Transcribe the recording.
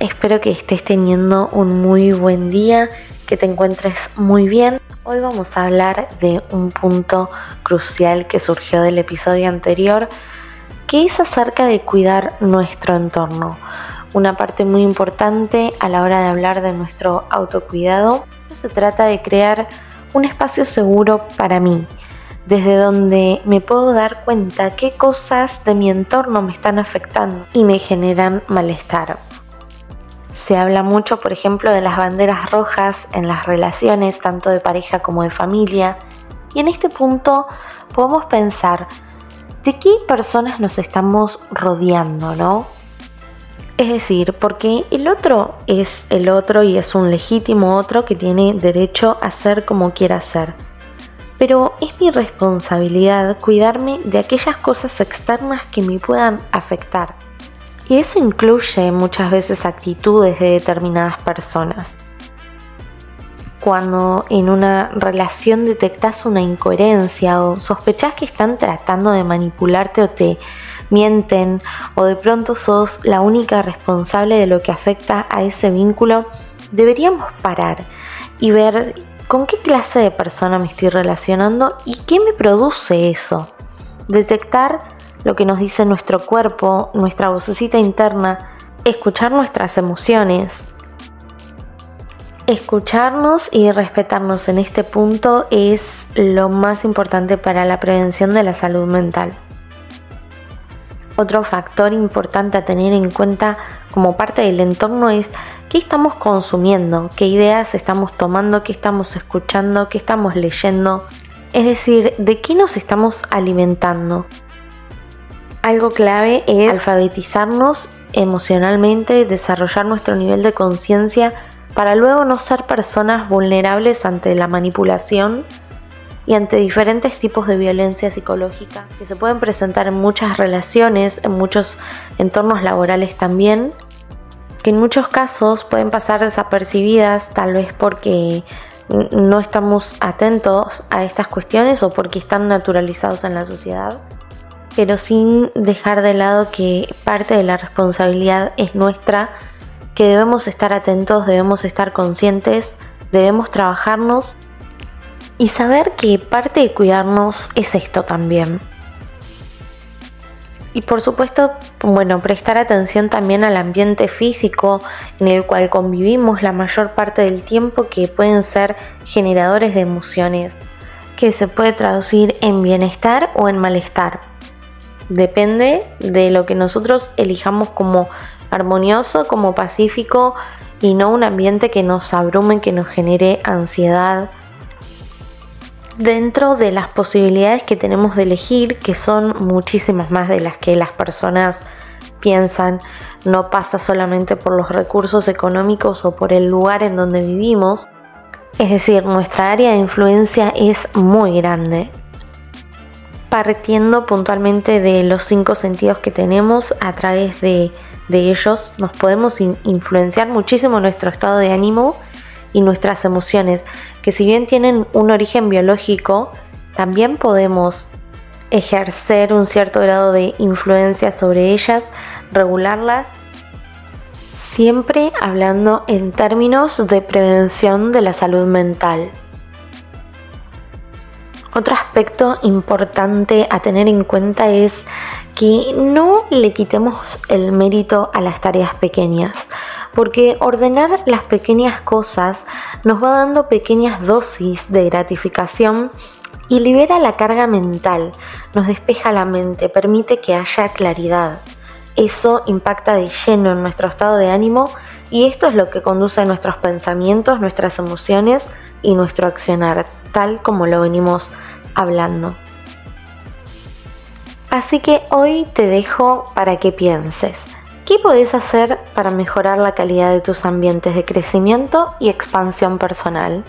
espero que estés teniendo un muy buen día, que te encuentres muy bien. Hoy vamos a hablar de un punto crucial que surgió del episodio anterior, que es acerca de cuidar nuestro entorno. Una parte muy importante a la hora de hablar de nuestro autocuidado se trata de crear un espacio seguro para mí, desde donde me puedo dar cuenta qué cosas de mi entorno me están afectando y me generan malestar. Se habla mucho, por ejemplo, de las banderas rojas en las relaciones, tanto de pareja como de familia, y en este punto podemos pensar de qué personas nos estamos rodeando, ¿no? Es decir, porque el otro es el otro y es un legítimo otro que tiene derecho a ser como quiera ser pero es mi responsabilidad cuidarme de aquellas cosas externas que me puedan afectar. Y eso incluye muchas veces actitudes de determinadas personas. Cuando en una relación detectas una incoherencia o sospechas que están tratando de manipularte o te mienten o de pronto sos la única responsable de lo que afecta a ese vínculo, deberíamos parar y ver con qué clase de persona me estoy relacionando y qué me produce eso. Detectar lo que nos dice nuestro cuerpo, nuestra vocecita interna, escuchar nuestras emociones. Escucharnos y respetarnos en este punto es lo más importante para la prevención de la salud mental. Otro factor importante a tener en cuenta como parte del entorno es qué estamos consumiendo, qué ideas estamos tomando, qué estamos escuchando, qué estamos leyendo. Es decir, de qué nos estamos alimentando. Algo clave es alfabetizarnos emocionalmente, desarrollar nuestro nivel de conciencia para luego no ser personas vulnerables ante la manipulación y ante diferentes tipos de violencia psicológica que se pueden presentar en muchas relaciones, en muchos entornos laborales también, que en muchos casos pueden pasar desapercibidas tal vez porque no estamos atentos a estas cuestiones o porque están naturalizados en la sociedad, pero sin dejar de lado que parte de la responsabilidad es nuestra, que debemos estar atentos, debemos estar conscientes, debemos trabajarnos y saber que parte de cuidarnos es esto también. Y por supuesto, bueno, prestar atención también al ambiente físico en el cual convivimos la mayor parte del tiempo que pueden ser generadores de emociones, que se puede traducir en bienestar o en malestar. Depende de lo que nosotros elijamos como armonioso, como pacífico y no un ambiente que nos abrume, que nos genere ansiedad, dentro de las posibilidades que tenemos de elegir, que son muchísimas más de las que las personas piensan, no pasa solamente por los recursos económicos o por el lugar en donde vivimos, es decir, nuestra área de influencia es muy grande. Partiendo puntualmente de los cinco sentidos que tenemos, a través de, ellos nos podemos influenciar muchísimo nuestro estado de ánimo y nuestras emociones, que si bien tienen un origen biológico, también podemos ejercer un cierto grado de influencia sobre ellas, regularlas, siempre hablando en términos de prevención de la salud mental. Otro aspecto importante a tener en cuenta es que no le quitemos el mérito a las tareas pequeñas porque ordenar las pequeñas cosas nos va dando pequeñas dosis de gratificación y libera la carga mental, nos despeja la mente, permite que haya claridad. Eso impacta de lleno en nuestro estado de ánimo y esto es lo que conduce a nuestros pensamientos, nuestras emociones y nuestro accionar, tal como lo venimos hablando. Así que hoy te dejo para que pienses. ¿Qué podés hacer para mejorar la calidad de tus ambientes de crecimiento y expansión personal?